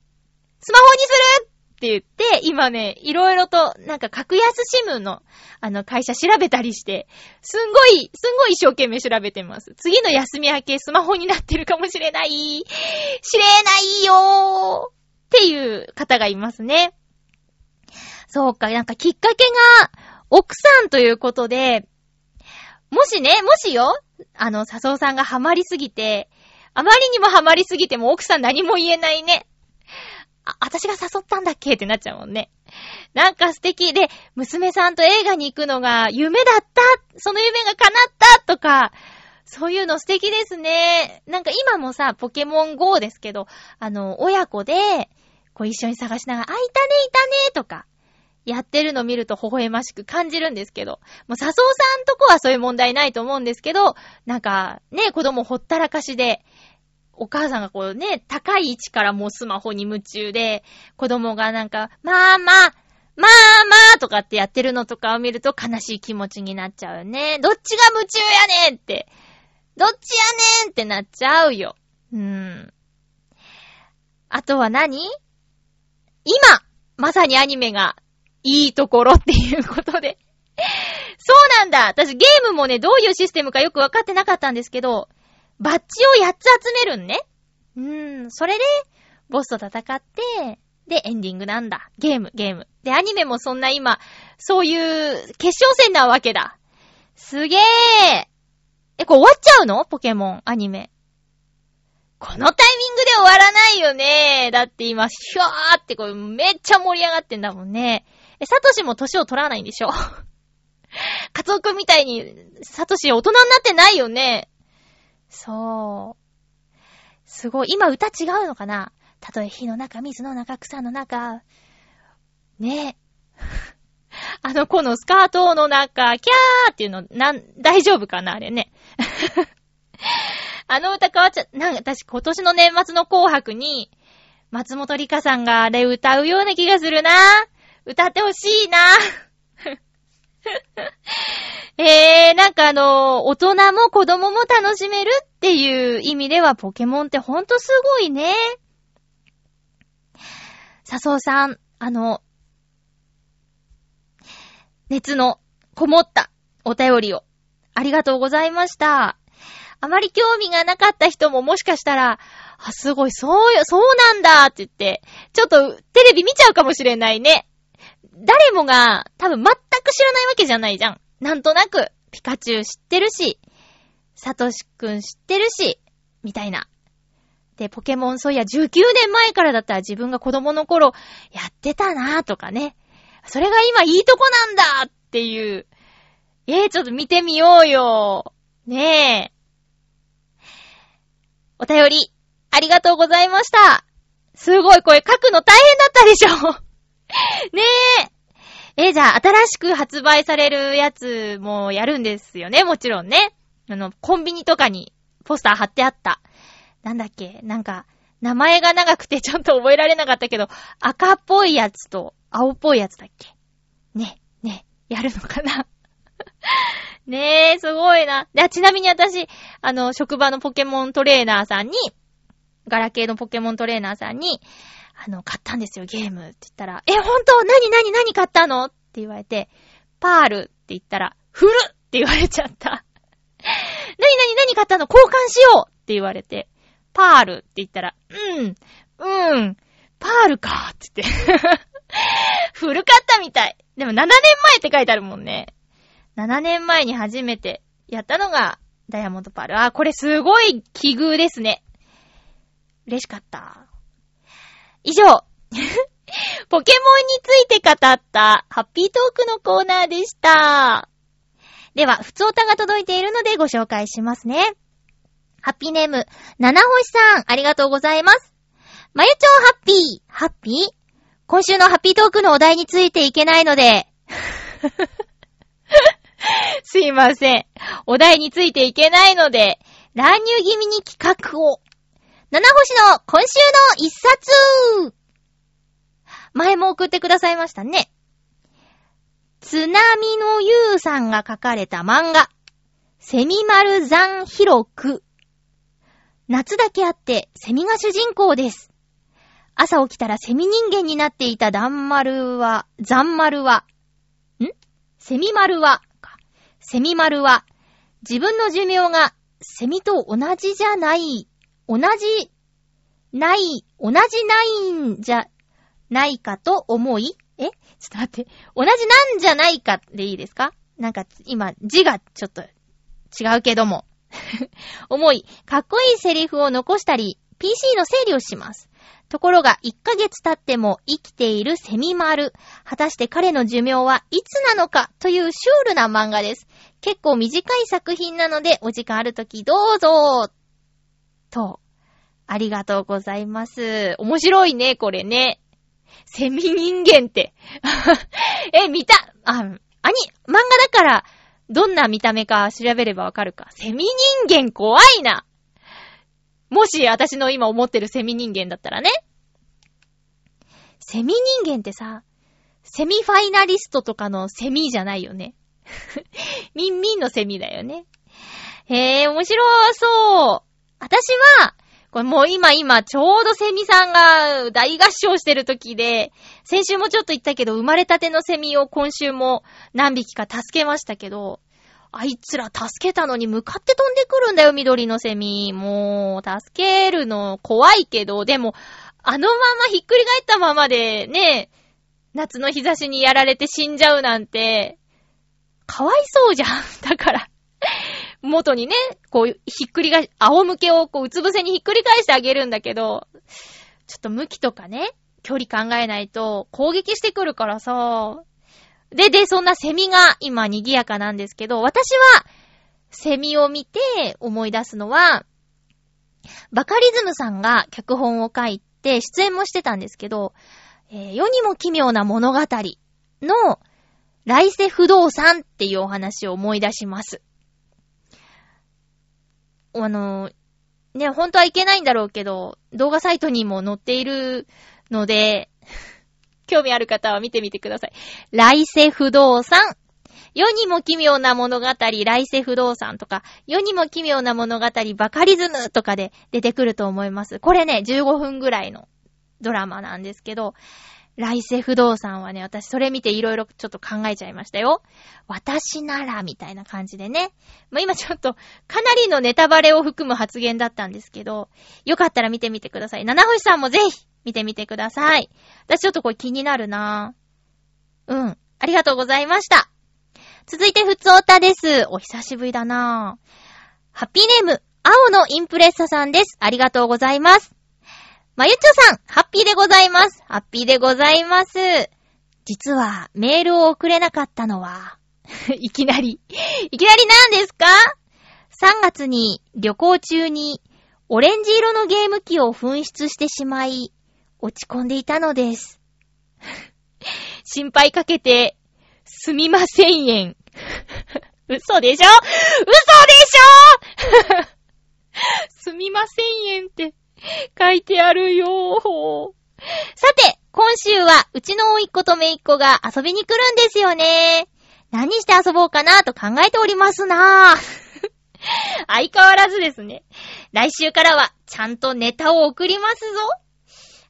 Speaker 1: スマホにするって言って、今ね、いろいろと、なんか格安シムの、あの、会社調べたりして、すんごい、すんごい一生懸命調べてます。次の休み明けスマホになってるかもしれない。知れないよーっていう方がいますね。そうか、なんかきっかけが、奥さんということで、もしね、もしよ、あの、笹尾さんがハマりすぎて、あまりにもハマりすぎても奥さん何も言えないね。あ、私が誘ったんだっけってなっちゃうもんね。なんか素敵で、娘さんと映画に行くのが夢だったその夢が叶ったとか、そういうの素敵ですね。なんか今もさ、ポケモン GO ですけど、あの、親子で、こう一緒に探しながら、あ、いたね、いたね、とか、やってるの見ると微笑ましく感じるんですけど、もう笹生さんとこはそういう問題ないと思うんですけど、なんか、ね、子供ほったらかしで、お母さんがこうね、高い位置からもうスマホに夢中で、子供がなんか、まあまあ、まあまあとかってやってるのとかを見ると悲しい気持ちになっちゃうよね。どっちが夢中やねんって。どっちやねんってなっちゃうよ。うーん。あとは何？今、まさにアニメがいいところっていうことで。そうなんだ私ゲームもね、どういうシステムかよくわかってなかったんですけど、バッジを8つ集めるんね。うーん、それで、ボスと戦って、で、エンディングなんだ。ゲーム、ゲーム。で、アニメもそんな今、そういう決勝戦なわけだ。すげー。え、これ終わっちゃうの？ポケモン、アニメ。このタイミングで終わらないよね。だって今、シュワーってこれめっちゃ盛り上がってんだもんね。え、サトシも年を取らないんでしょ？カツオくんみたいに、サトシ大人になってないよね？そう。すごい。今歌違うのかな？たとえ火の中、水の中、草の中。ねえ あの子のスカートの中、キャーっていうの、なん、大丈夫かな？あれね。あの歌変わっちゃ、なんか私今年の年末の紅白に、松本里香さんがあれ歌うような気がするな。歌ってほしいな。えー、なんかあの、大人も子供も楽しめるっていう意味ではポケモンってほんとすごいね。笹生さん、あの、熱のこもったお便りをありがとうございました。あまり興味がなかった人ももしかしたら、あ、すごい、そうよ、そうなんだって言って、ちょっとテレビ見ちゃうかもしれないね。誰もが多分全く知らないわけじゃないじゃん。なんとなく、ピカチュウ知ってるし、サトシくん知ってるし、みたいな。で、ポケモンそういや19年前からだったら自分が子供の頃やってたなぁとかね。それが今いいとこなんだっていう。えー、ちょっと見てみようよ。ねえ。お便り、ありがとうございました。すごい、これ書くの大変だったでしょ ねえ。え、じゃあ、新しく発売されるやつもやるんですよね、もちろんね。あの、コンビニとかにポスター貼ってあった。なんだっけ？なんか、名前が長くて ちょっと覚えられなかったけど、赤っぽいやつと青っぽいやつだっけ？ね、ね。やるのかな？ねえ、すごいな。で、ちなみに私、あの、職場のポケモントレーナーさんに、ガラケーのポケモントレーナーさんに、あの、買ったんですよ、ゲームって言ったら、え、ほんと何何何買ったの？って言われて、パールって言ったら、フルって言われちゃった。何何何買ったの？交換しようって言われて、パールって言ったら、うん、うん、パールかって言って。古かったみたい。でも7年前って書いてあるもんね。7年前に初めてやったのがダイヤモンドパール。あ、これすごい奇遇ですね。嬉しかった。以上、ポケモンについて語ったハッピートークのコーナーでした。では、普通歌が届いているのでご紹介しますね。ハッピーネーム、七星さん、ありがとうございます。まゆちょうハッピー、ハッピー？今週のハッピートークのお題についていけないので すいません。お題についていけないので、乱入気味に企画を。七星の今週の一冊前も送ってくださいましたね。津波のゆうさんが書かれた漫画、セミ丸山広く。夏だけあってセミが主人公です。朝起きたらセミ人間になっていたダンマルは、ザンマルは、ん？セミ丸は、セミ丸は、自分の寿命がセミと同じじゃない、同じ、ない、同じないんじゃないかと思い、え？ちょっと待って。同じなんじゃないかでいいですか？なんか今字がちょっと違うけども。思い、かっこいいセリフを残したり、PC の整理をします。ところが、1ヶ月経っても生きているセミ丸。果たして彼の寿命はいつなのかというシュールな漫画です。結構短い作品なので、お時間あるときどうぞと、ありがとうございます。面白いね、これね。セミ人間って。え、見た、あ、アニ、漫画だから、どんな見た目か調べればわかるか。セミ人間怖いな。もし私の今思ってるセミ人間だったらね。セミ人間ってさ、セミファイナリストとかのセミじゃないよね。ミンミンのセミだよね。へえ、面白そう。私は、これもう今今ちょうどセミさんが大合唱してる時で、先週もちょっと言ったけど生まれたてのセミを今週も何匹か助けましたけど、あいつら助けたのに向かって飛んでくるんだよ、緑のセミ。もう、助けるの怖いけど、でも、あのままひっくり返ったままで、ね、夏の日差しにやられて死んじゃうなんて、かわいそうじゃん。だから元にね、こう、ひっくり返し、仰向けをこう、うつ伏せにひっくり返してあげるんだけど、ちょっと向きとかね、距離考えないと攻撃してくるからさ、で、で、そんなセミが今賑やかなんですけど、私は、セミを見て思い出すのは、バカリズムさんが脚本を書いて出演もしてたんですけど、えー、世にも奇妙な物語の来世不動産っていうお話を思い出します。あの、ね、本当はいけないんだろうけど、動画サイトにも載っているので、興味ある方は見てみてください。来世不動産。世にも奇妙な物語、来世不動産とか、世にも奇妙な物語、バカリズムとかで出てくると思います。これね、15分ぐらいのドラマなんですけど、来世不動産はね、私それ見ていろいろちょっと考えちゃいましたよ。私なら、みたいな感じでね。まあ、今ちょっと、かなりのネタバレを含む発言だったんですけど、よかったら見てみてください。七星さんもぜひ、見てみてください。私ちょっとこれ気になるなぁ。うん。ありがとうございました。続いて、ふつおたです。お久しぶりだなぁ。ハッピーネーム、青のインプレッサさんです。ありがとうございます。まゆちょさん、ハッピーでございます。ハッピーでございます。実は、メールを送れなかったのは、いきなり、いきなり何ですか ?3 月に旅行中にオレンジ色のゲーム機を紛失してしまい、落ち込んでいたのです。心配かけて、すみませんえん。嘘でしょ？嘘でしょ？すみませんえんって書いてあるよさて、今週はうちの甥っ子と姪っ子が遊びに来るんですよね。何して遊ぼうかなと考えておりますなぁ。相変わらずですね。来週からは、ちゃんとネタを送りますぞ。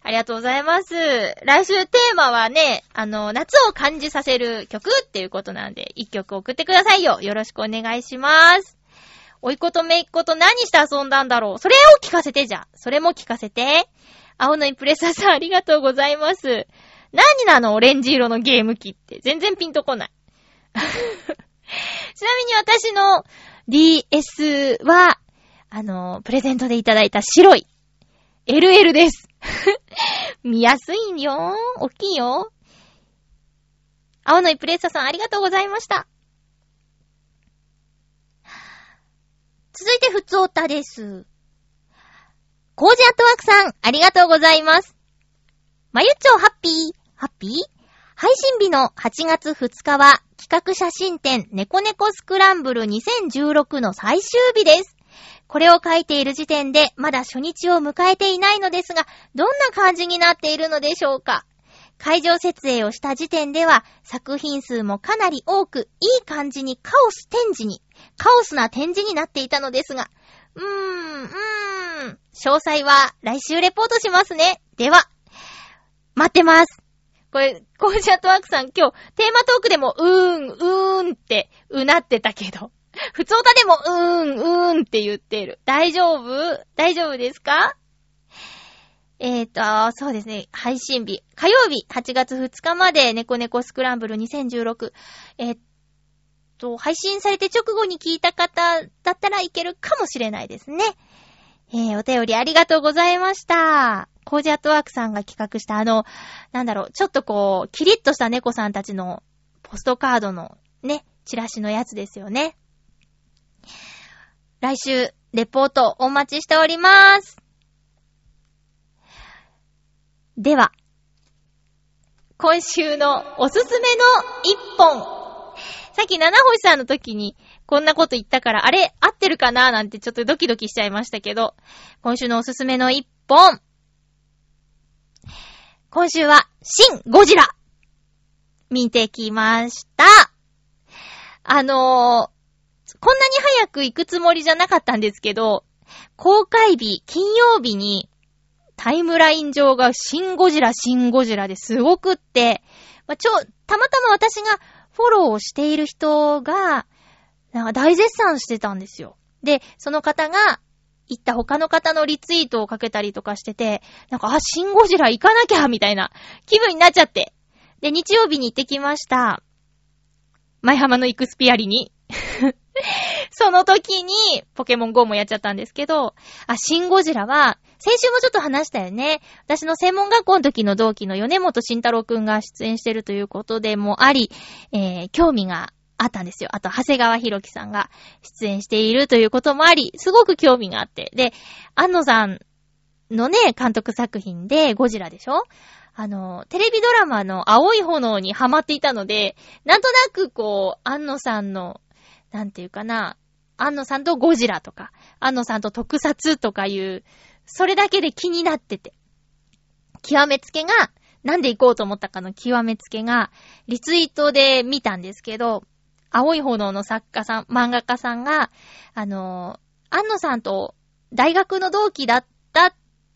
Speaker 1: ありがとうございます。来週テーマはね、あの、夏を感じさせる曲っていうことなんで、一曲送ってくださいよ。よろしくお願いします。おいことめいっこと何して遊んだんだろう？それを聞かせてじゃ。それも聞かせて。青のインプレッサーさんありがとうございます。何なの？オレンジ色のゲーム機って。全然ピンとこない。ちなみに私の DS は、あの、プレゼントでいただいた白い LL です。見やすいよ。大きいよ。青のイプレッサーさんありがとうございました。続いて、ふつおたです。コージアットワークさん、ありがとうございます。まゆっちょハッピー、ハッピー？配信日の8月2日は、企画写真展ネコネコスクランブル2016の最終日です。これを書いている時点で、まだ初日を迎えていないのですが、どんな感じになっているのでしょうか？会場設営をした時点では、作品数もかなり多く、いい感じにカオス展示に、カオスな展示になっていたのですが、うーん、うーん、詳細は来週レポートしますね。では、待ってます。これ、コージャトワークさん今日、テーマトークでも、うーん、うーんって、うなってたけど、普通歌でも、うーん、うーんって言ってる。大丈夫？大丈夫ですか？えーと、そうですね、配信日。火曜日、8月2日まで、ネコネコスクランブル2016。えっと、配信されて直後に聞いた方だったらいけるかもしれないですね。えー、お便りありがとうございました。コージアットワークさんが企画したあの、なんだろう、ちょっとこう、キリッとした猫さんたちのポストカードのね、チラシのやつですよね。来週、レポートお待ちしております。では、今週のおすすめの一本。さっき七星さんの時にこんなこと言ったから、あれ合ってるかな？なんてちょっとドキドキしちゃいましたけど、今週のおすすめの一本。今週は、新ゴジラ見てきました。あのー、こんなに早く行くつもりじゃなかったんですけど、公開日、金曜日に、タイムライン上がシンゴジラ、シンゴジラですごくって、まあ、ちょ、たまたま私がフォローをしている人が、なんか大絶賛してたんですよ。で、その方が、行った他の方のリツイートをかけたりとかしてて、なんか、あ、シンゴジラ行かなきゃみたいな気分になっちゃって。で、日曜日に行ってきました。前浜のイクスピアリに。その時に、ポケモン GO もやっちゃったんですけど、あ、シンゴジラは、先週もちょっと話したよね。私の専門学校の時の同期の米本慎太郎くんが出演してるということでもあり、えー、興味があったんですよ。あと、長谷川博樹さんが出演しているということもあり、すごく興味があって。で、安野さんのね、監督作品でゴジラでしょ？あの、テレビドラマの青い炎にハマっていたので、なんとなくこう、安野さんの、なんていうかな、安野さんとゴジラとか、安野さんと特撮とかいう、それだけで気になってて。極めつけが、なんで行こうと思ったかの極めつけが、リツイートで見たんですけど、青い炎の作家さん、漫画家さんが、あの、安野さんと大学の同期だっ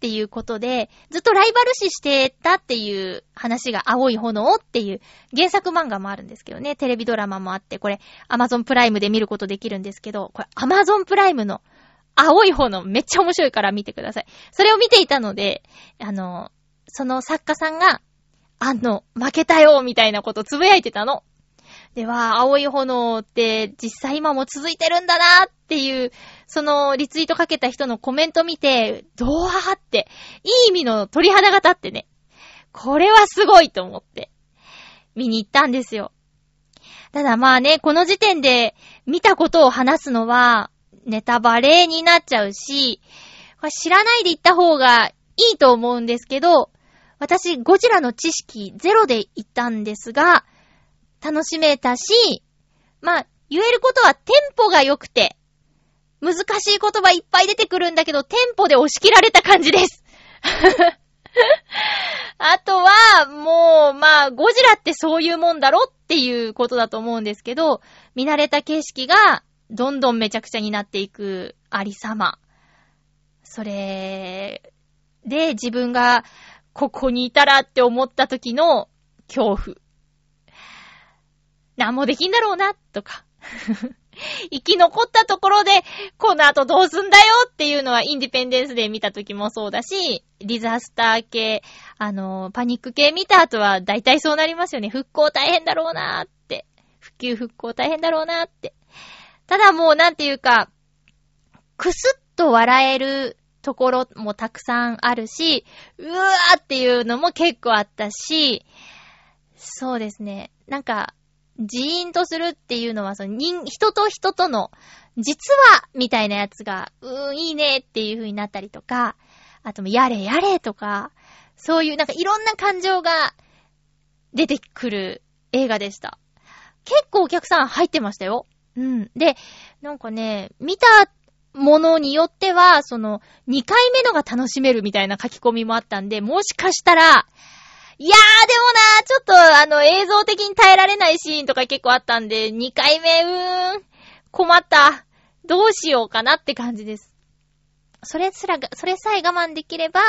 Speaker 1: っていうことで、ずっとライバル視してたっていう話が青い炎っていう原作漫画もあるんですけどね、テレビドラマもあって、これ Amazon プライムで見ることできるんですけど、これ Amazon プライムの青い炎めっちゃ面白いから見てください。それを見ていたので、あの、その作家さんが、あの、負けたよみたいなことつぶやいてたの。では、青い炎って実際今も続いてるんだなっっていう、そのリツイートかけた人のコメント見て、ドワーって、いい意味の鳥肌が立ってね、これはすごいと思って、見に行ったんですよ。ただまあね、この時点で見たことを話すのは、ネタバレになっちゃうし、知らないで行った方がいいと思うんですけど、私、ゴジラの知識ゼロで行ったんですが、楽しめたし、まあ、言えることはテンポが良くて、難しい言葉いっぱい出てくるんだけど、テンポで押し切られた感じです。あとは、もう、まあ、ゴジラってそういうもんだろっていうことだと思うんですけど、見慣れた景色がどんどんめちゃくちゃになっていくありさま。それで自分がここにいたらって思った時の恐怖。何もできんだろうな、とか。生き残ったところで、この後どうすんだよっていうのはインディペンデンスで見た時もそうだし、ディザスター系、あの、パニック系見た後は大体そうなりますよね。復興大変だろうなーって。復旧復興大変だろうなーって。ただもうなんていうか、くすっと笑えるところもたくさんあるし、うわーっていうのも結構あったし、そうですね。なんか、ジーンとするっていうのは、その人、人と人との、実は、みたいなやつが、うーん、いいねっていう風になったりとか、あとも、やれやれとか、そういうなんかいろんな感情が出てくる映画でした。結構お客さん入ってましたよ。うん。で、なんかね、見たものによっては、その、2回目のが楽しめるみたいな書き込みもあったんで、もしかしたら、いやーでもなちょっとあの映像的に耐えられないシーンとか結構あったんで、2回目、うーん、困った。どうしようかなって感じです。それすらが、それさえ我慢できれば、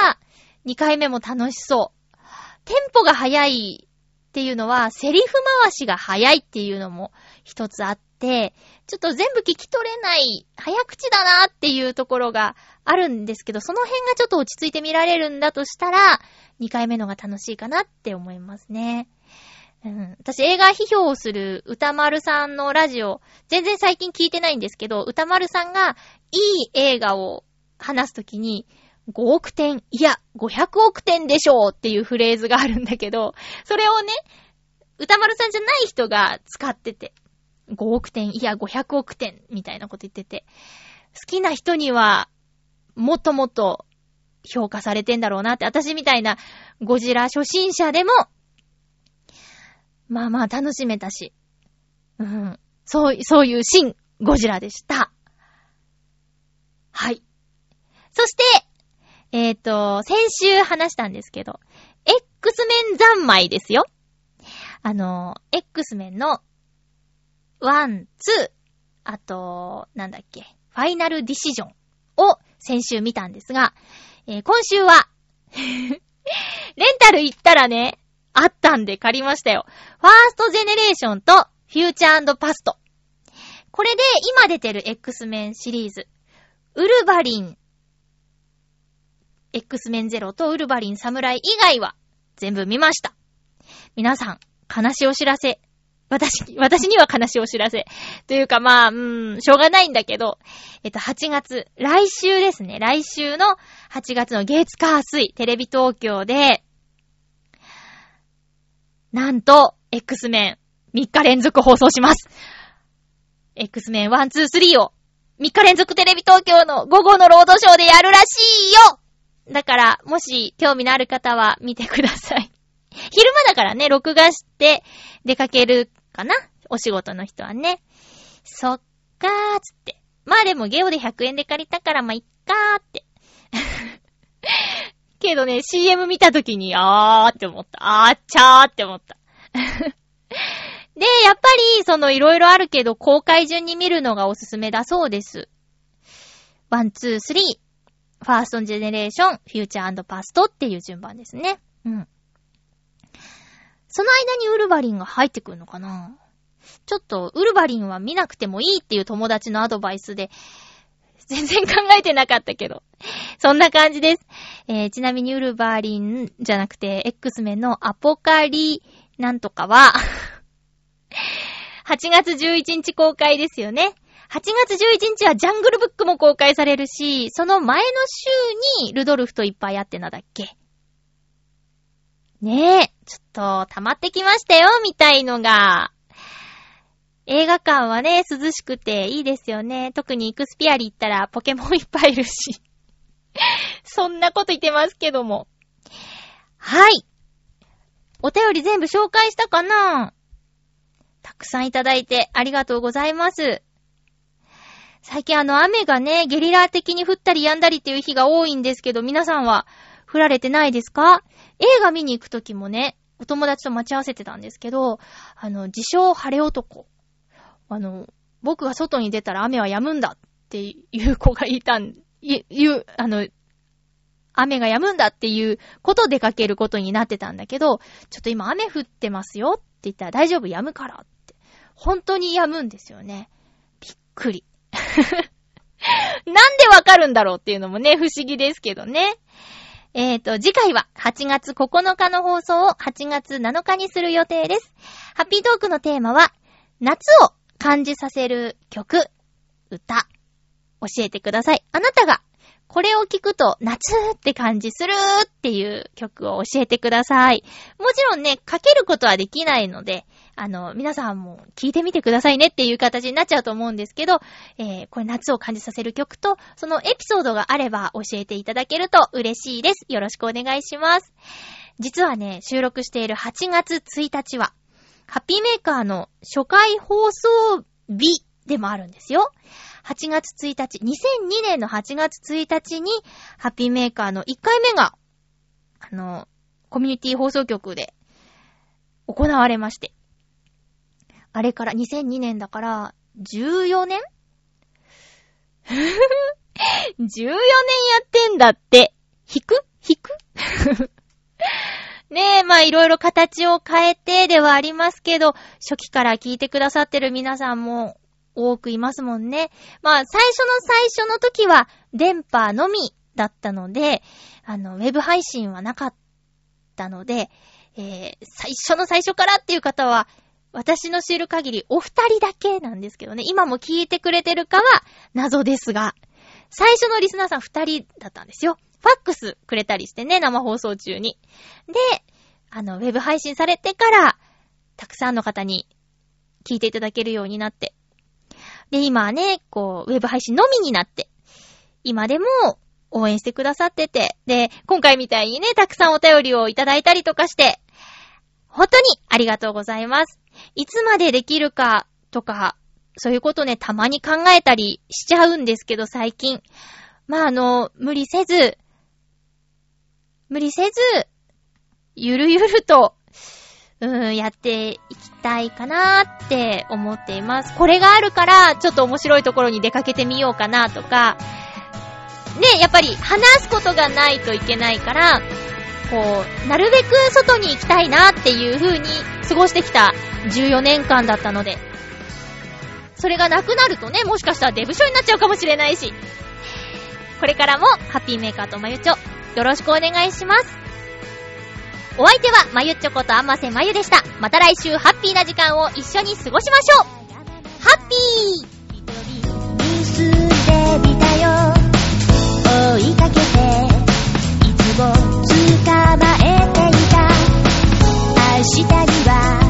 Speaker 1: 2回目も楽しそう。テンポが速いっていうのは、セリフ回しが速いっていうのも一つあってて、ちょっと全部聞き取れない、早口だなっていうところがあるんですけど、その辺がちょっと落ち着いて見られるんだとしたら、2回目のが楽しいかなって思いますね。うん、私映画批評をする歌丸さんのラジオ、全然最近聞いてないんですけど、歌丸さんがいい映画を話すときに、5億点、いや、500億点でしょうっていうフレーズがあるんだけど、それをね、歌丸さんじゃない人が使ってて、5億点、いや、500億点みたいなこと言ってて、好きな人には、もっともっと評価されてんだろうなって、私みたいなゴジラ初心者でも、まあまあ楽しめたし、うん、そう、そういうシン・ゴジラでした。はい。そして、えっ、ー、と、先週話したんですけど、X メン三昧ですよ。あの、 X-MEN の、 one、two、あと、なんだっけ、ファイナルディシジョンを先週見たんですが、えー、今週は レンタル行ったらね、あったんで借りましたよ。ファーストジェネレーションとフューチャーパスト。これで今出てる X メンシリーズ、ウルバリン、X メンゼロとウルバリン侍以外は全部見ました。皆さん、悲しいお知らせ私、私には悲しいお知らせ。というかまあ、うーん、しょうがないんだけど、えっと、8月、来週ですね。来週の8月の月火水、テレビ東京で、なんと、X メン、3日連続放送します。X メン1、2、3を、3日連続テレビ東京の午後のロードショーでやるらしいよだから、もし興味のある方は見てください。昼間だからね、録画して出かけるかな？お仕事の人はね。そっかーつって。まあでもゲオで100円で借りたからまあいっかーって。けどね、CM 見たときに、あーって思った。あーちゃーって思った。で、やっぱり、そのいろいろあるけど、公開順に見るのがおすすめだそうです。 One、two、three。ファーストジェネレーション、フューチャーパストっていう順番ですね。うん。その間にウルヴァリンが入ってくるのかな？ちょっと、ウルヴァリンは見なくてもいいっていう友達のアドバイスで、全然考えてなかったけど。そんな感じです。えー、ちなみにウルヴァリンじゃなくて、X メンのアポカリなんとかは 8月11日公開ですよね。8月11日はジャングルブックも公開されるし、その前の週にルドルフといっぱい会ってなだっけ？ねえ、ちょっと溜まってきましたよ、みたいのが。映画館はね、涼しくていいですよね。特にイクスピアリ行ったらポケモンいっぱいいるし。そんなこと言ってますけども。はい。お便り全部紹介したかな？たくさんいただいてありがとうございます。最近あの雨がね、ゲリラ的に降ったり止んだりっていう日が多いんですけど、皆さんは降られてないですか？映画見に行くときもね、お友達と待ち合わせてたんですけど、あの、自称晴れ男。あの、僕が外に出たら雨は止むんだっていう子がいたん、い、いう、あの、雨が止むんだっていうこと出かけることになってたんだけど、ちょっと今雨降ってますよって言ったら大丈夫？止むからって。本当に止むんですよね。びっくり。なんでわかるんだろうっていうのもね、不思議ですけどね。えっ、ー、と、次回は8月9日の放送を8月7日にする予定です。ハッピートークのテーマは、夏を感じさせる曲、歌、教えてください。あなたがこれを聞くと夏って感じするっていう曲を教えてください。もちろんね、かけることはできないので、あの、皆さんも聞いてみてくださいねっていう形になっちゃうと思うんですけど、えー、これ夏を感じさせる曲と、そのエピソードがあれば教えていただけると嬉しいです。よろしくお願いします。実はね、収録している8月1日は、ハッピーメーカーの初回放送日でもあるんですよ。8月1日、2002年の8月1日に、ハッピーメーカーの1回目が、あの、コミュニティ放送局で行われまして。あれから2002年だから、14年 ?14 年やってんだって。引く？引く？ねえ、まあいろいろ形を変えてではありますけど、初期から聞いてくださってる皆さんも多くいますもんね。まあ、最初の最初の時は電波のみだったので、あの、ウェブ配信はなかったので、えー、最初の最初からっていう方は、私の知る限りお二人だけなんですけどね、今も聞いてくれてるかは謎ですが、最初のリスナーさん二人だったんですよ。ファックスくれたりしてね、生放送中に。で、あの、ウェブ配信されてから、たくさんの方に聞いていただけるようになって、で、今はね、こう、ウェブ配信のみになって、今でも応援してくださってて、で、今回みたいにね、たくさんお便りをいただいたりとかして、本当にありがとうございます。いつまでできるかとか、そういうことね、たまに考えたりしちゃうんですけど、最近。まあ、あの、無理せず、無理せず、ゆるゆるとうん、やっていきたいかなーって思っています。これがあるから、ちょっと面白いところに出かけてみようかなとか、ね、やっぱり話すことがないといけないから、こう、なるべく外に行きたいなっていう風に過ごしてきた14年間だったので、それがなくなるとね、もしかしたらデブ症になっちゃうかもしれないし、これからもハッピーメーカーとまゆちょ、よろしくお願いします。お相手は、まゆちょことあませまゆでした。また来週ハッピーな時間を一緒に過ごしましょう。ハッピー！追いかけていつも構えていた。明日には